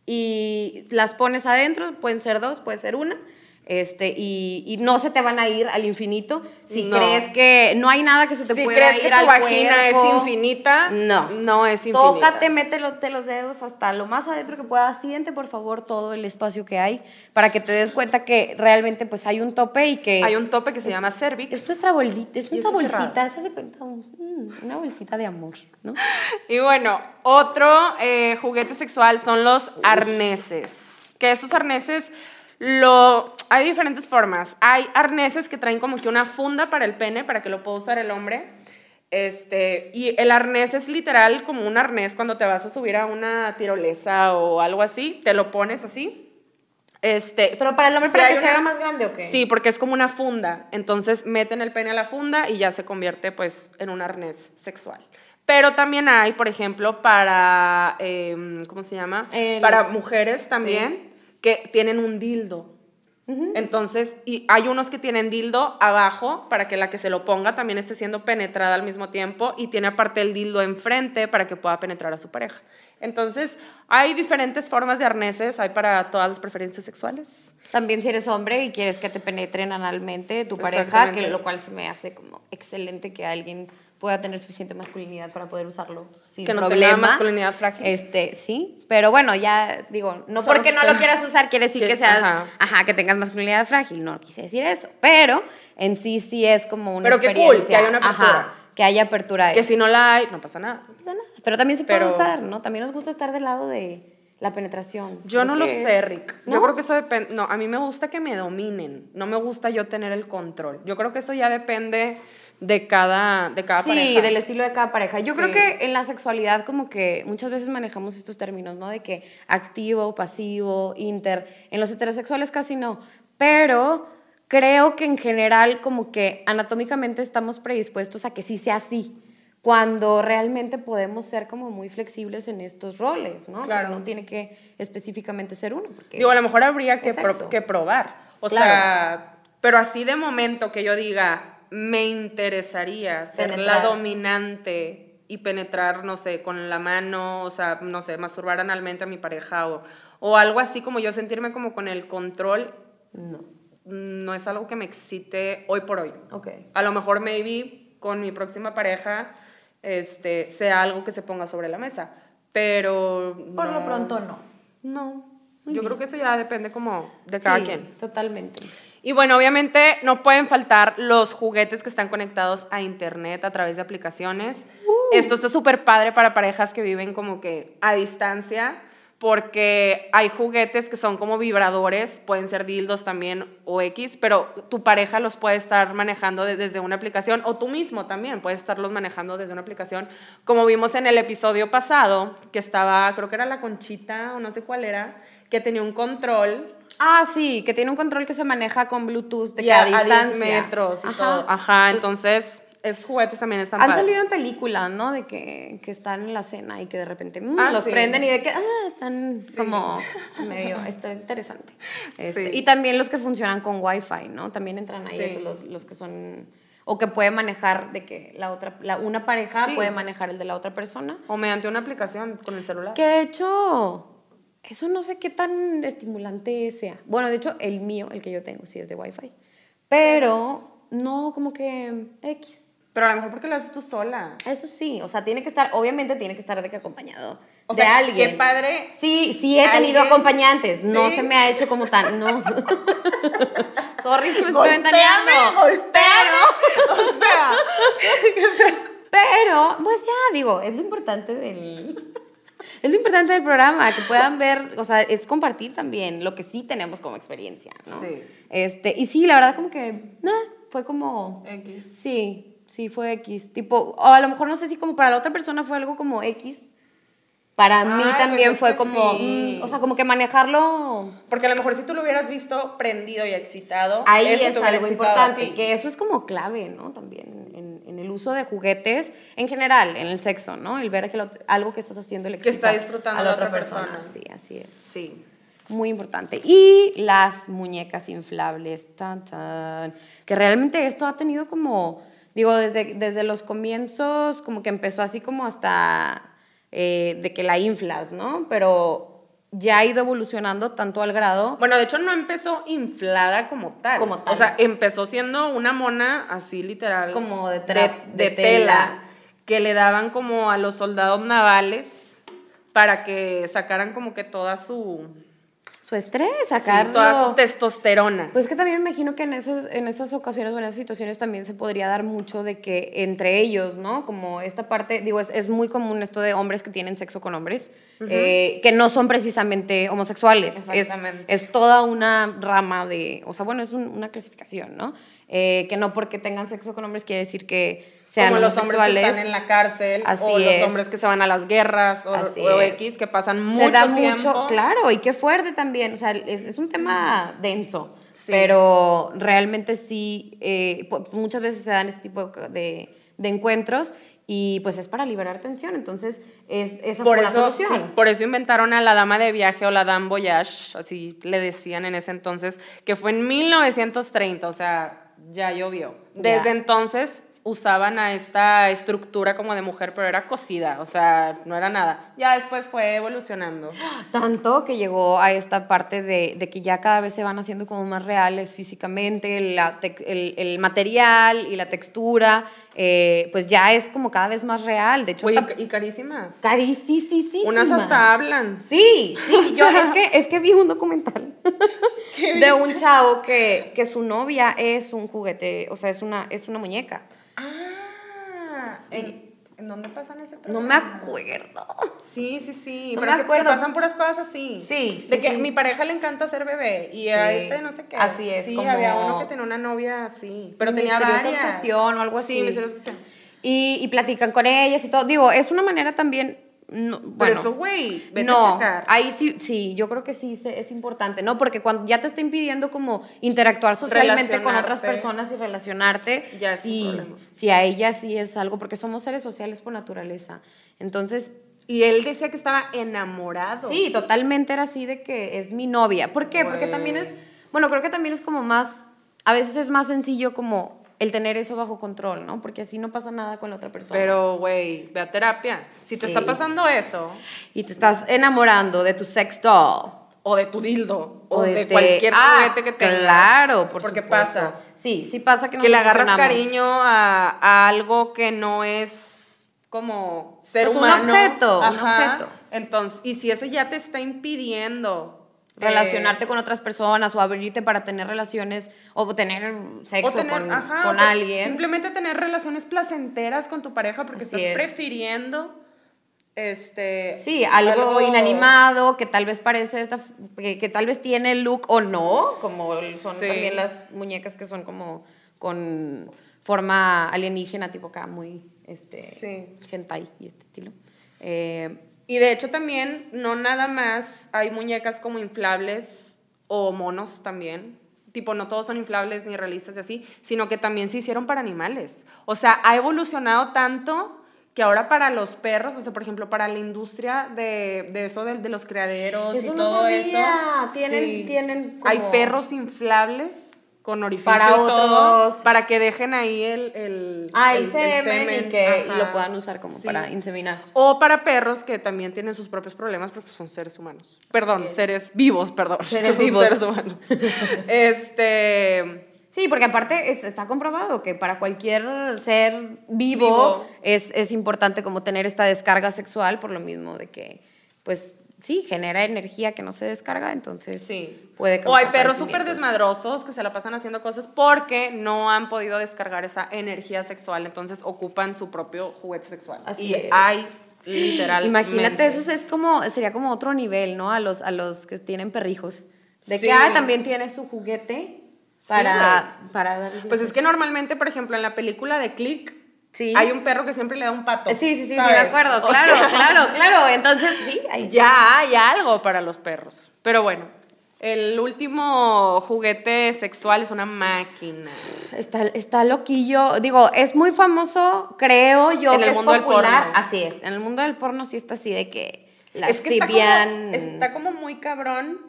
y las pones adentro, pueden ser dos, puede ser una. Este, y, y no se te van a ir al infinito. Si No. crees que no hay nada que se te Si pueda crees ir que tu al vagina es infinita, no. no es infinita. Tócate, métete los dedos hasta lo más adentro que puedas. Siente, por favor, todo el espacio que hay para que te des cuenta que realmente pues hay un tope y que... Hay un tope que se llama cervix. Es nuestra bolita, es nuestra bolsita, se hace cuenta, mm, una bolsita de amor, ¿no? Y bueno, otro eh, juguete sexual son los arneses. Que estos arneses, lo, hay diferentes formas. Hay arneses que traen como que una funda para el pene, para que lo pueda usar el hombre. Este, y el arnés es literal como un arnés cuando te vas a subir a una tirolesa o algo así, te lo pones así. Este, Pero para el hombre, para que se haga más grande, ¿o qué? Sí, porque es como una funda. Entonces meten el pene a la funda y ya se convierte pues en un arnés sexual. Pero también hay, por ejemplo, para, em, ¿cómo se llama? El- Para mujeres también que tienen un dildo. Entonces, y hay unos que tienen dildo abajo para que la que se lo ponga también esté siendo penetrada al mismo tiempo y tiene aparte el dildo enfrente para que pueda penetrar a su pareja. Entonces, hay diferentes formas de arneses, hay para todas las preferencias sexuales. También si eres hombre y quieres que te penetren analmente tu pareja, que lo cual se me hace como excelente que alguien pueda tener suficiente masculinidad para poder usarlo sin Que no problema. tenga masculinidad frágil. Este, sí, pero bueno, ya digo, no Solo porque no que- lo quieras usar quiere decir que- que, seas, ajá. ajá. que tengas masculinidad frágil, no quise decir eso, pero en sí sí es como una Pero qué cool, que haya una apertura. Ajá, que haya apertura. Que si no la hay, no pasa nada. No pasa nada. Pero también se puede Pero- usar, ¿no? También nos gusta estar del lado de la penetración. Yo no lo que sé, es- Rick. ¿No? Yo creo que eso depende. No, a mí me gusta que me dominen. No me gusta yo tener el control. Yo creo que eso ya depende de cada, de cada Sí, pareja. del estilo de cada pareja. Yo Sí. creo que en la sexualidad como que muchas veces manejamos estos términos, ¿no? De que activo, pasivo, inter. En los heterosexuales casi no. Pero creo que en general como que anatómicamente estamos predispuestos a que sí sea así. Cuando realmente podemos ser como muy flexibles en estos roles, ¿no? Claro. Que no tiene que específicamente ser uno. Porque Digo, a lo mejor habría que, pro- que probar. O Claro. sea, pero así de momento que yo diga, me interesaría ser la dominante y penetrar, no sé, con la mano, o sea, no sé, masturbar analmente a mi pareja o, o algo así como yo sentirme como con el control, No. no es algo que me excite hoy por hoy. Ok. A lo mejor maybe con mi próxima pareja este, sea algo que se ponga sobre la mesa, pero Por lo pronto no. No. Muy Yo bien. creo que eso ya depende como de cada Sí, quien. Totalmente. Y bueno, obviamente no pueden faltar los juguetes que están conectados a internet a través de aplicaciones. Uh. Esto está súper padre para parejas que viven como que a distancia, porque hay juguetes que son como vibradores, pueden ser dildos también o X, pero tu pareja los puede estar manejando de- desde una aplicación o tú mismo también puedes estarlos manejando desde una aplicación. Como vimos en el episodio pasado, que estaba, creo que era la conchita o no sé cuál era, que tenía un control Ah, sí, que tiene un control que se maneja con Bluetooth de y que a, a a 10 distancia. metros y Ajá. todo. Ajá, entonces esos juguetes también están Han padres. salido en películas, ¿no? De que, que están en la cena y que de repente mm, Ah, los sí. prenden y de que, ah, están como medio, está interesante. Este, Sí. Y también los que funcionan con Wi-Fi, ¿no? También entran ahí Sí. esos, los, los que son, o que puede manejar de que la otra, la, una pareja Sí. puede manejar el de la otra persona. O mediante una aplicación con el celular. Que de hecho, eso no sé qué tan estimulante sea. Bueno, de hecho, el mío, el que yo tengo, sí es de Wi-Fi. Pero no como que X. Pero a lo mejor porque lo haces tú sola. Eso sí, o sea, tiene que estar, obviamente tiene que estar de que acompañado O de sea, alguien. qué padre. Sí, sí he tenido acompañantes, no Sí. se me ha hecho como tan, no. Sorry, me estoy ventaneando. golpéame. O sea, Pero, pues ya, digo, es lo importante del... Es lo importante del programa, que puedan ver, o sea, es compartir también lo que sí tenemos como experiencia, ¿no? Sí. Este, y sí, la verdad como que, nah, fue como... X. Sí, sí, fue X. Tipo, o a lo mejor no sé si como para la otra persona fue algo como X. Para mí Ay, pues también fue como, sí. mm, o sea, como que manejarlo Porque a lo mejor si tú lo hubieras visto prendido y excitado, ahí eso es algo importante, que eso es como clave, ¿no? También el uso de juguetes, en general, en el sexo, ¿no? El ver que lo- algo que estás haciendo le Que está disfrutando a la la otra otra persona. persona. Sí, así es. Sí. Muy importante. Y las muñecas inflables, tan, tan, que realmente esto ha tenido como, digo, desde, desde los comienzos, como que empezó así como hasta eh, de que la inflas, ¿no? Pero ya ha ido evolucionando tanto al grado. Bueno, de hecho no empezó inflada como tal. Como tal. O sea, empezó siendo una mona así literal. Como de de, de de tela, tela. que le daban como a los soldados navales para que sacaran como que toda su, Su estrés, sí, sacarlo. toda su testosterona. Pues que también me imagino que en esas, en esas ocasiones o en esas situaciones también se podría dar mucho de que entre ellos, ¿no? Como esta parte, digo, es, es muy común esto de hombres que tienen sexo con hombres, eh, que no son precisamente homosexuales. Es, Exactamente. es toda una rama de, o sea, bueno, es un- una clasificación, ¿no? Eh, que no porque tengan sexo con hombres quiere decir que sean como los hombres que están en la cárcel Así o los es. hombres que se van a las guerras o, o. X que pasan mucho se da tiempo. mucho, claro, y qué fuerte también, o sea, es, es un tema denso, Sí. pero realmente sí, eh, muchas veces se dan este tipo de, de encuentros y pues es para liberar tensión, entonces es, esa Por fue la solución. sí, por eso inventaron a la dama de viaje o la dame voyage, así le decían en ese entonces, que fue en 1930, o sea, ya llovió. Desde Ya. entonces usaban a esta estructura como de mujer, pero era cosida, o sea, no era nada. Ya después fue evolucionando. Tanto que llegó a esta parte de, de que ya cada vez se van haciendo como más reales físicamente, la el, el material y la textura, eh, pues ya es como cada vez más real, de hecho Güey, está y carísimas. carísima. Unas hasta hablan. Sí, sí, yo es que, es que vi un documental de un chavo que, que su novia es un juguete, o sea, es una, es una muñeca. Ah, ¿en, ¿en dónde pasan ese No me programa? acuerdo. Sí, sí, sí. No pero me que- que acuerdo. pasan puras cosas así. Sí, De sí, que sí. mi pareja le encanta ser bebé y a este no sé qué. Así es, Sí, como- había uno que tenía una novia así. Pero tenía varias. obsesión o algo así. Sí, misteriosa obsesión. Y, y platican con ellas y todo. Digo, es una manera también. No, Por eso, güey, vete no, a checar. ahí sí, sí, yo creo que sí es importante, ¿no? Porque cuando ya te está impidiendo como interactuar socialmente con otras personas y relacionarte, Ya sí, sí, a ella sí es algo, porque somos seres sociales por naturaleza. Entonces, Y él decía que estaba enamorado. sí, totalmente era así de que es mi novia. ¿Por qué? Porque también es, bueno, creo que también es como más, a veces es más sencillo como el tener eso bajo control, ¿no? Porque así no pasa nada con la otra persona. Pero, güey, ve a terapia. Si te Sí. está pasando eso, y te estás enamorando de tu sex doll. o de tu dildo, o, de, te- cualquier Ah, juguete que tengas. Claro, por Porque supuesto. pasa. Sí, sí pasa que nos que le agarras cariño a, a algo que no es como ser un humano. objeto, un objeto. Entonces, y si eso ya te está impidiendo eh, Relacionarte con otras personas o abrirte para tener relaciones o tener sexo o tener- con, ajá, con alguien. Simplemente tener relaciones placenteras con tu pareja porque Así estás es. prefiriendo este Sí, algo, inanimado que tal vez parece esta, que, que tal vez tiene look o no, como son Sí. también las muñecas que son como con forma alienígena, tipo acá muy este Sí. hentai y este estilo. Eh, Y de hecho también, no nada más hay muñecas como inflables o monos también. Tipo, no todos son inflables ni realistas y así, sino que también se hicieron para animales. O sea, ha evolucionado tanto que ahora para los perros, o sea, por ejemplo, para la industria de, de eso de, de los criaderos Eso y no todo sabía. eso. Tienen- tienen Hay como- perros inflables con orificio Para todo, otros. para que dejen ahí el, el, ah, el, semen, y que y lo puedan usar como Sí. para inseminar. O para perros que también tienen sus propios problemas, pero pues son seres humanos. Perdón, seres vivos, perdón. Seres Son vivos. Seres humanos. este. Sí, porque aparte es- está comprobado que para cualquier ser vivo, Vivo. Es, es importante como tener esta descarga sexual por lo mismo de que, pues sí, genera energía que no se descarga, entonces Sí. puede O hay perros súper desmadrosos que se la pasan haciendo cosas porque no han podido descargar esa energía sexual, entonces ocupan su propio juguete sexual. Así y es. hay literal. Imagínate, eso es como, sería como otro nivel, ¿no? A los, a los que tienen perrijos. De Sí. que ah, también tiene su juguete para, para darle... Pues es que normalmente, por ejemplo, en la película de Click, Sí. hay un perro que siempre le da un pato. Sí, sí, sí, sí, ¿sabes? me acuerdo, O claro, sea, claro, claro. Entonces, sí, ahí está. Ya hay algo para los perros. Pero bueno, el último juguete sexual es una máquina. Está, está loquillo. Digo, es muy famoso, creo yo, En que el es mundo del popular. porno. Así es. En el mundo del porno sí está así de que las es que está como, está como muy cabrón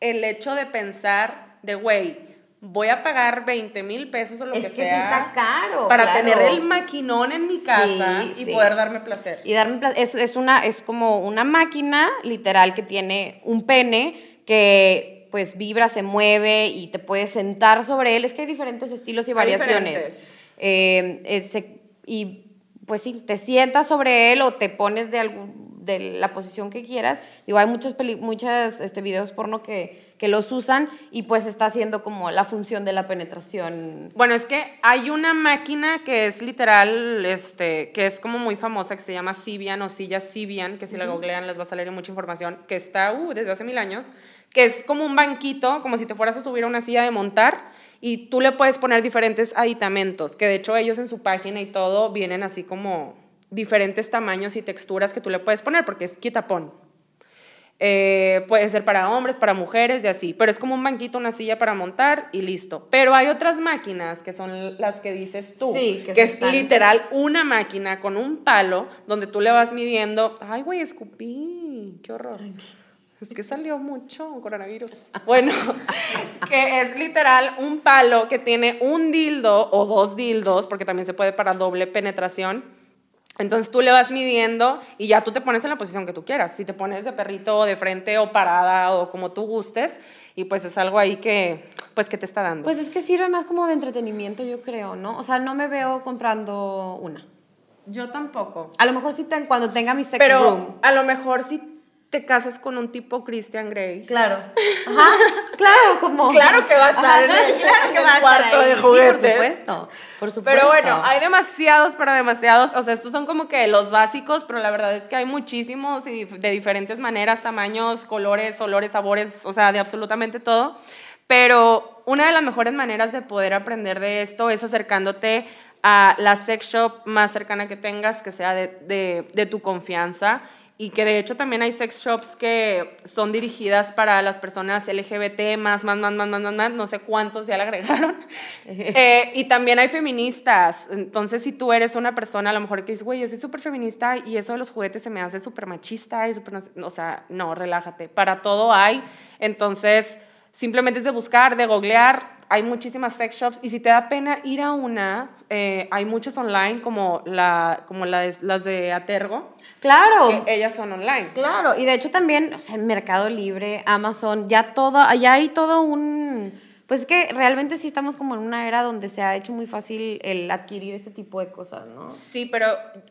el hecho de pensar de, güey, voy a pagar 20 mil pesos o lo Es que, que sea. está caro, Para claro. tener el maquinón en mi casa Sí, y sí. poder darme placer. Y darme pla- es, es, una, es como una máquina literal que tiene un pene que pues vibra, se mueve y te puedes sentar sobre él. Es que hay diferentes estilos y Hay variaciones. Eh, eh, se- y pues sí, te sientas sobre él o te pones de, algún, de la posición que quieras. Digo, hay muchos peli- muchas este, videos porno que, que los usan y pues está haciendo como la función de la penetración. Bueno, es que hay una máquina que es literal, este, que es como muy famosa, que se llama Sibian o silla Sibian, que si la googlean les va a salir mucha información, que está uh, desde hace mil años, que es como un banquito, como si te fueras a subir a una silla de montar, y tú le puedes poner diferentes aditamentos, que de hecho ellos en su página y todo vienen así como diferentes tamaños y texturas que tú le puedes poner, porque es quitapón. Eh, puede ser para hombres, para mujeres y así, pero es como un banquito, una silla para montar y listo. Pero hay otras máquinas que son las que dices tú, Sí, que es están- literal una máquina con un palo donde tú le vas midiendo. Ay, güey, escupí, qué horror. Es que salió mucho coronavirus. Bueno, que es literal un palo que tiene un dildo o dos dildos, porque también se puede para doble penetración. Entonces tú le vas midiendo y ya tú te pones en la posición que tú quieras. Si te pones de perrito o de frente o parada o como tú gustes, y pues es algo ahí que, pues, que te está dando. Pues es que sirve más como de entretenimiento, yo creo, ¿no? O sea, no me veo comprando una. yo tampoco. A lo mejor sí ten- cuando tenga mi sex Pero room. a lo mejor si te casas con un tipo Christian Grey. Claro. Ajá. Claro, como. Claro que va a estar en el- claro en que el va a estar cuarto ahí. de Sí, por supuesto. Por supuesto. Pero bueno, hay demasiados, pero demasiados. O sea, estos son como que los básicos, pero la verdad es que hay muchísimos y de diferentes maneras, tamaños, colores, olores, sabores, o sea, de absolutamente todo. Pero una de las mejores maneras de poder aprender de esto es acercándote a la sex shop más cercana que tengas, que sea de, de- de tu confianza. Y que de hecho también hay sex shops que son dirigidas para las personas LGBT, más, más, más, más, más, más, más, no sé cuántos ya le agregaron. Eh, y también hay feministas. Entonces, si tú eres una persona a lo mejor que dices, güey, yo soy súper feminista y eso de los juguetes se me hace súper machista y súper, no sé", o sea, no, relájate. Para todo hay. Entonces, simplemente es de buscar, de googlear. Hay muchísimas sex shops y si te da pena ir a una, eh, hay muchas online como, la, como la de- las de Atergo, Claro. que ellas son online. Claro, y de hecho también, o sea, Mercado Libre, Amazon, ya todo, ya hay todo un... Pues es que realmente sí estamos como en una era donde se ha hecho muy fácil el adquirir este tipo de cosas, ¿no? Sí, pero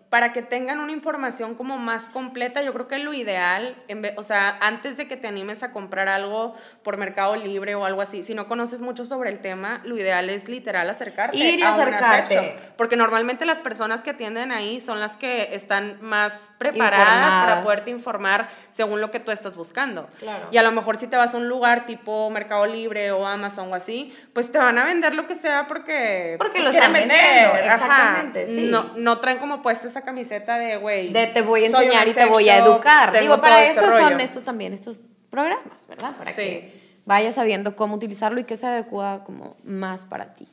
para que tengan una información como más completa, yo creo que lo ideal, en vez- o sea, antes de que te animes a comprar algo por Mercado Libre o algo así, si no conoces mucho sobre el tema, lo ideal es literal acercarte. Ir y a acercarte. sex shop, porque normalmente las personas que atienden ahí son las que están más preparadas Informadas. para poderte informar según lo que tú estás buscando. Claro. Y a lo mejor si te vas a un lugar tipo Mercado Libre o Amazon o así, pues te van a vender lo que sea porque, Porque pues, lo quieren están vendiendo, Ajá. exactamente, sí. No, no traen como puesta esa camiseta de, güey. De te voy a enseñar y te voy a educar. Digo, para este eso son rollo. estos también, estos programas, ¿verdad? Para Sí. que vayas sabiendo cómo utilizarlo y que se adecua como más para ti.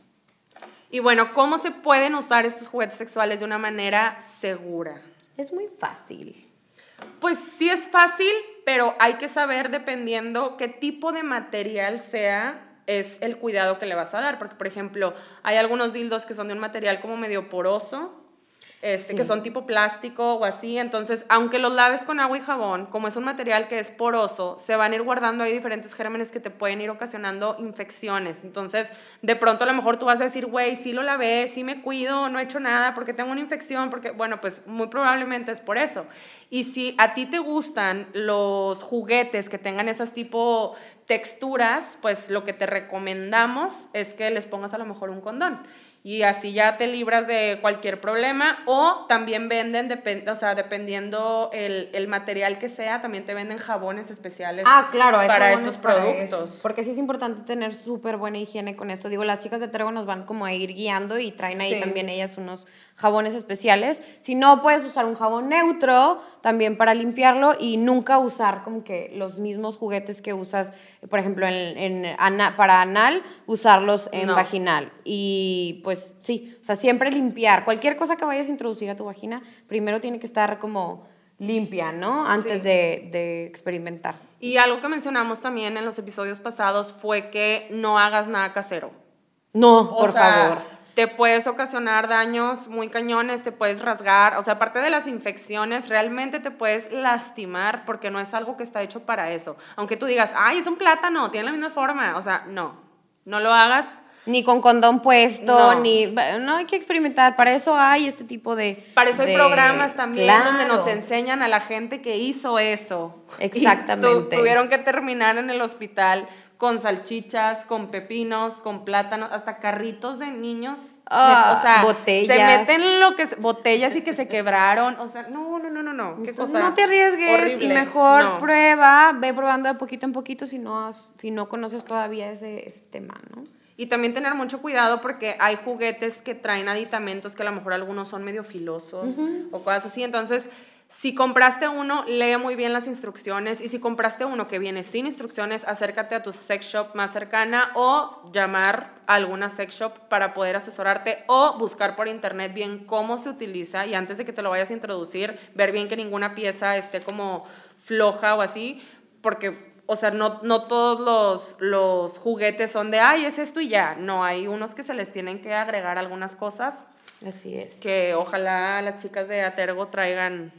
Y bueno, ¿cómo se pueden usar estos juguetes sexuales de una manera segura? Es muy fácil. Pues sí es fácil, pero hay que saber dependiendo qué tipo de material sea es el cuidado que le vas a dar, porque por ejemplo, hay algunos dildos que son de un material como medio poroso, este, Sí. que son tipo plástico o así, entonces, aunque los laves con agua y jabón, como es un material que es poroso, se van a ir guardando ahí diferentes gérmenes que te pueden ir ocasionando infecciones. Entonces, de pronto a lo mejor tú vas a decir, güey, sí lo lavé, sí me cuido, no he hecho nada porque tengo una infección, porque, bueno, pues muy probablemente es por eso. Y si a ti te gustan los juguetes que tengan esas tipo texturas, pues lo que te recomendamos es que les pongas a lo mejor un condón. Y así ya te libras de cualquier problema. O también venden, o sea, dependiendo el, el material que sea, también te venden jabones especiales Ah, claro, hay para estos para productos. eso, porque sí es importante tener súper buena higiene con esto. Digo, las chicas de Trego nos van como a ir guiando y traen ahí Sí. también ellas unos jabones especiales. Si no, puedes usar un jabón neutro también para limpiarlo y nunca usar como que los mismos juguetes que usas, por ejemplo, en, en ana- para anal, usarlos en No. vaginal. Y pues sí, o sea, siempre limpiar. Cualquier cosa que vayas a introducir a tu vagina, primero tiene que estar como limpia, ¿no? Antes de, de experimentar. Y algo que mencionamos también en los episodios pasados fue que no hagas nada casero. No, O por sea, favor. Te puedes ocasionar daños muy cañones, te puedes rasgar, o sea, aparte de las infecciones, realmente te puedes lastimar porque no es algo que está hecho para eso. Aunque tú digas, ay, es un plátano, tiene la misma forma, o sea, no, no lo hagas. Ni con condón puesto, No. ni... No hay que experimentar, para eso hay este tipo de... Para eso hay de- programas también donde nos Claro. enseñan a la gente que hizo eso. Y tu- Exactamente. tuvieron que terminar en el hospital con salchichas, con pepinos, con plátanos, hasta carritos de niños. Ah, o sea, botellas. se meten lo que botellas y que se quebraron, o sea, no, no, no, no, no, qué cosa. no te arriesgues y mejor No. prueba, ve probando de poquito en poquito si no, si no conoces todavía ese, ese tema, ¿no? Y también tener mucho cuidado porque hay juguetes que traen aditamentos que a lo mejor algunos son medio filosos o cosas así. Entonces, si compraste uno, lee muy bien las instrucciones. Y si compraste uno que viene sin instrucciones, acércate a tu sex shop más cercana o llamar a alguna sex shop para poder asesorarte o buscar por internet bien cómo se utiliza y antes de que te lo vayas a introducir, ver bien que ninguna pieza esté como floja o así, porque o sea, no, no todos los, los juguetes son de, ay, es esto y ya. No, hay unos que se les tienen que agregar algunas cosas Así es. que ojalá las chicas de Atergo traigan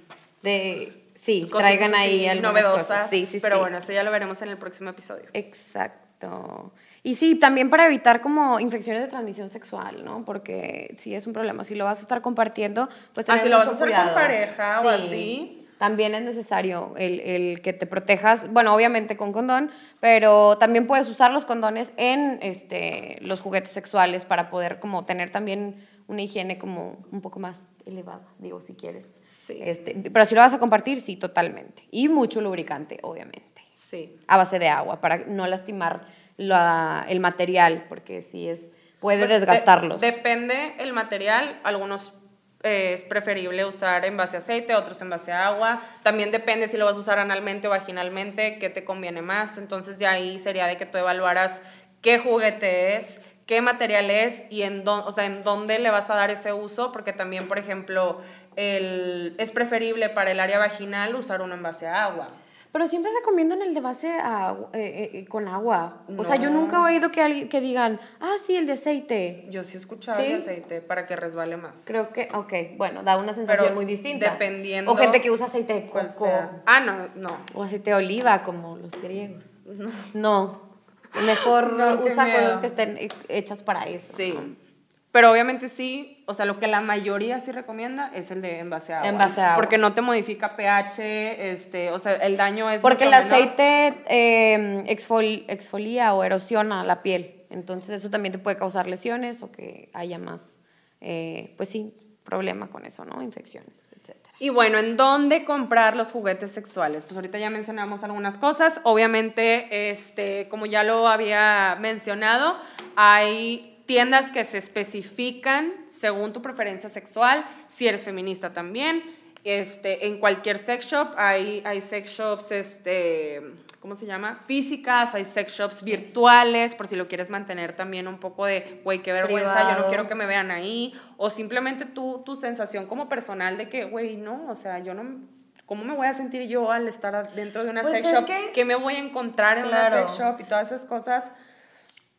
De, sí, cosas traigan ahí algunas novedosas. cosas. Sí, sí, pero sí. bueno, eso ya lo veremos en el próximo episodio. Exacto. Y sí, también para evitar como infecciones de transmisión sexual, ¿no? Porque sí es un problema. Si lo vas a estar compartiendo, pues Ah, tener si lo vas a hacer con pareja o así. También es necesario el, el que te protejas, bueno, obviamente con condón, pero también puedes usar los condones en este, los juguetes sexuales para poder como tener también una higiene como un poco más elevada, digo, si quieres. Sí. Este, pero si lo vas a compartir, sí, totalmente. Y mucho lubricante, obviamente Sí. a base de agua para no lastimar la- el material, porque sí es, puede Pues, de- desgastarlos. depende el material, algunos eh, es preferible usar en base a aceite, otros en base a agua. También depende si lo vas a usar analmente o vaginalmente, qué te conviene más. Entonces ya ahí sería de que tú evaluaras qué juguete es, qué material es y en, dónde, o sea, en dónde le vas a dar ese uso, porque también, por ejemplo, el, es preferible para el área vaginal usar uno en base a agua. Pero siempre recomiendan el de base a eh, eh, con agua. O sea, yo nunca he oído que, que digan, ah, sí, el de aceite. Yo sí he escuchado ¿Sí? el aceite para que resbale más. Creo que, ok, bueno, da una sensación Pero muy distinta. dependiendo O gente que usa aceite de coco. Ah, no, no. o aceite de oliva, como los griegos. No. Mejor No, usa cosas que estén he- hechas para eso. Sí. Pero obviamente sí, o sea, lo que la mayoría sí recomienda es el de en base a agua. En base a agua. Porque no te modifica pH, este, o sea, el daño es Porque el menor. aceite eh, exfol- exfolia o erosiona la piel. Entonces eso también te puede causar lesiones o que haya más, eh, pues sí, problema con eso, ¿no? Infecciones, etc. Y bueno, ¿en dónde comprar los juguetes sexuales? Pues ahorita ya mencionamos algunas cosas. Obviamente, este, como ya lo había mencionado, hay tiendas que se especifican según tu preferencia sexual, si eres feminista también. Este, en cualquier sex shop hay, hay sex shops, este, ¿cómo se llama? Físicas, hay sex shops virtuales, por si lo quieres mantener también un poco de, güey, qué vergüenza, yo no Privado. quiero que me vean ahí, o simplemente tú, tu sensación como personal de que, güey, no, o sea, yo no, ¿cómo me voy a sentir yo al estar dentro de una Pues sex shop? que- ¿Qué me voy a encontrar en Claro. una sex shop y todas esas cosas?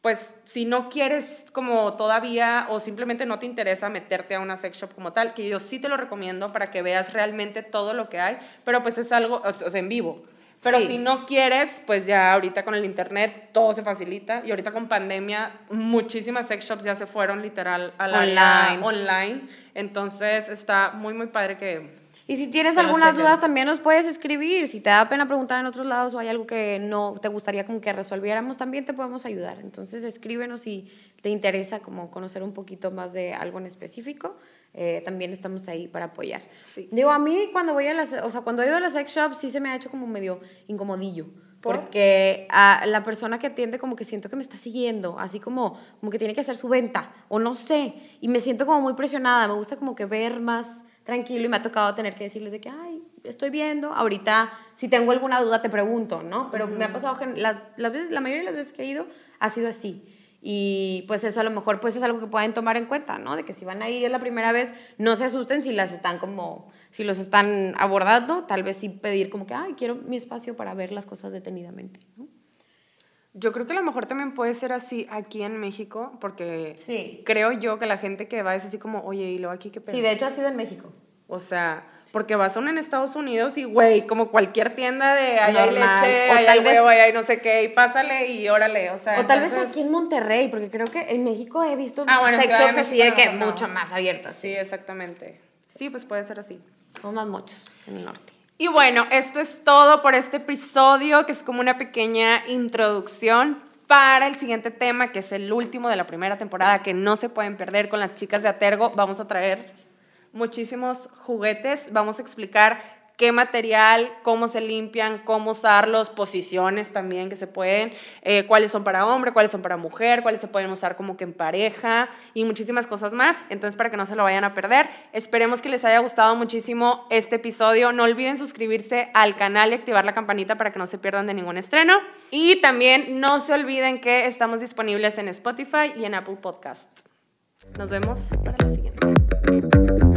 Pues si no quieres como todavía o simplemente no te interesa meterte a una sex shop como tal, que yo sí te lo recomiendo para que veas realmente todo lo que hay, pero pues es algo, o sea, en vivo. Pero Sí. si no quieres, pues ya ahorita con el internet todo se facilita y ahorita con pandemia muchísimas sex shops ya se fueron literal al área Online. online. Entonces está muy muy padre que Y si tienes lo algunas chequen. dudas, también nos puedes escribir. Si te da pena preguntar en otros lados o hay algo que no te gustaría como que resolviéramos, también te podemos ayudar. Entonces, escríbenos si te interesa como conocer un poquito más de algo en específico. eh, también estamos ahí para apoyar. Sí. Digo, a mí cuando voy a las, o sea, cuando he ido a las sex shops sí se me ha hecho como medio incomodillo. ¿Por? Porque a la persona que atiende como que siento que me está siguiendo, así como, como que tiene que hacer su venta, o no sé, y me siento como muy presionada, me gusta como que ver más tranquilo y me ha tocado tener que decirles de que, ay, estoy viendo, ahorita si tengo alguna duda te pregunto, ¿no? Pero me ha pasado, que las, las veces, la mayoría de las veces que he ido ha sido así. Y pues eso a lo mejor pues es algo que pueden tomar en cuenta, ¿no? De que si van a ir es la primera vez, no se asusten si las están como, si los están abordando, tal vez sí pedir como que, ay, quiero mi espacio para ver las cosas detenidamente. ¿no? Yo creo que a lo mejor también puede ser así aquí en México, porque Sí. creo yo que la gente que va es así como, oye, ¿y luego aquí qué pedo? Sí, de hecho ha sido en México. O sea, porque vas a una en Estados Unidos y, güey, como cualquier tienda de allá hay leche, O allá tal hay huevo, allá hay no sé qué, y pásale y órale, o sea. O tal vez aquí en Monterrey, porque creo que en México he visto Ah, bueno, sex shops así de que no, mucho más abiertas. Sí, exactamente. Sí, pues puede ser así. O más muchos en el norte. Y bueno, esto es todo por este episodio, que es como una pequeña introducción para el siguiente tema, que es el último de la primera temporada, que no se pueden perder con las chicas de Atergo. Vamos a traer muchísimos juguetes, vamos a explicar qué material, cómo se limpian, cómo usarlos, posiciones también que se pueden, eh, cuáles son para hombre, cuáles son para mujer, cuáles se pueden usar como que en pareja y muchísimas cosas más. Entonces, para que no se lo vayan a perder, esperemos que les haya gustado muchísimo este episodio. No olviden suscribirse al canal y activar la campanita para que no se pierdan de ningún estreno. Y también no se olviden que estamos disponibles en Spotify y en Apple Podcast. Nos vemos para la siguiente.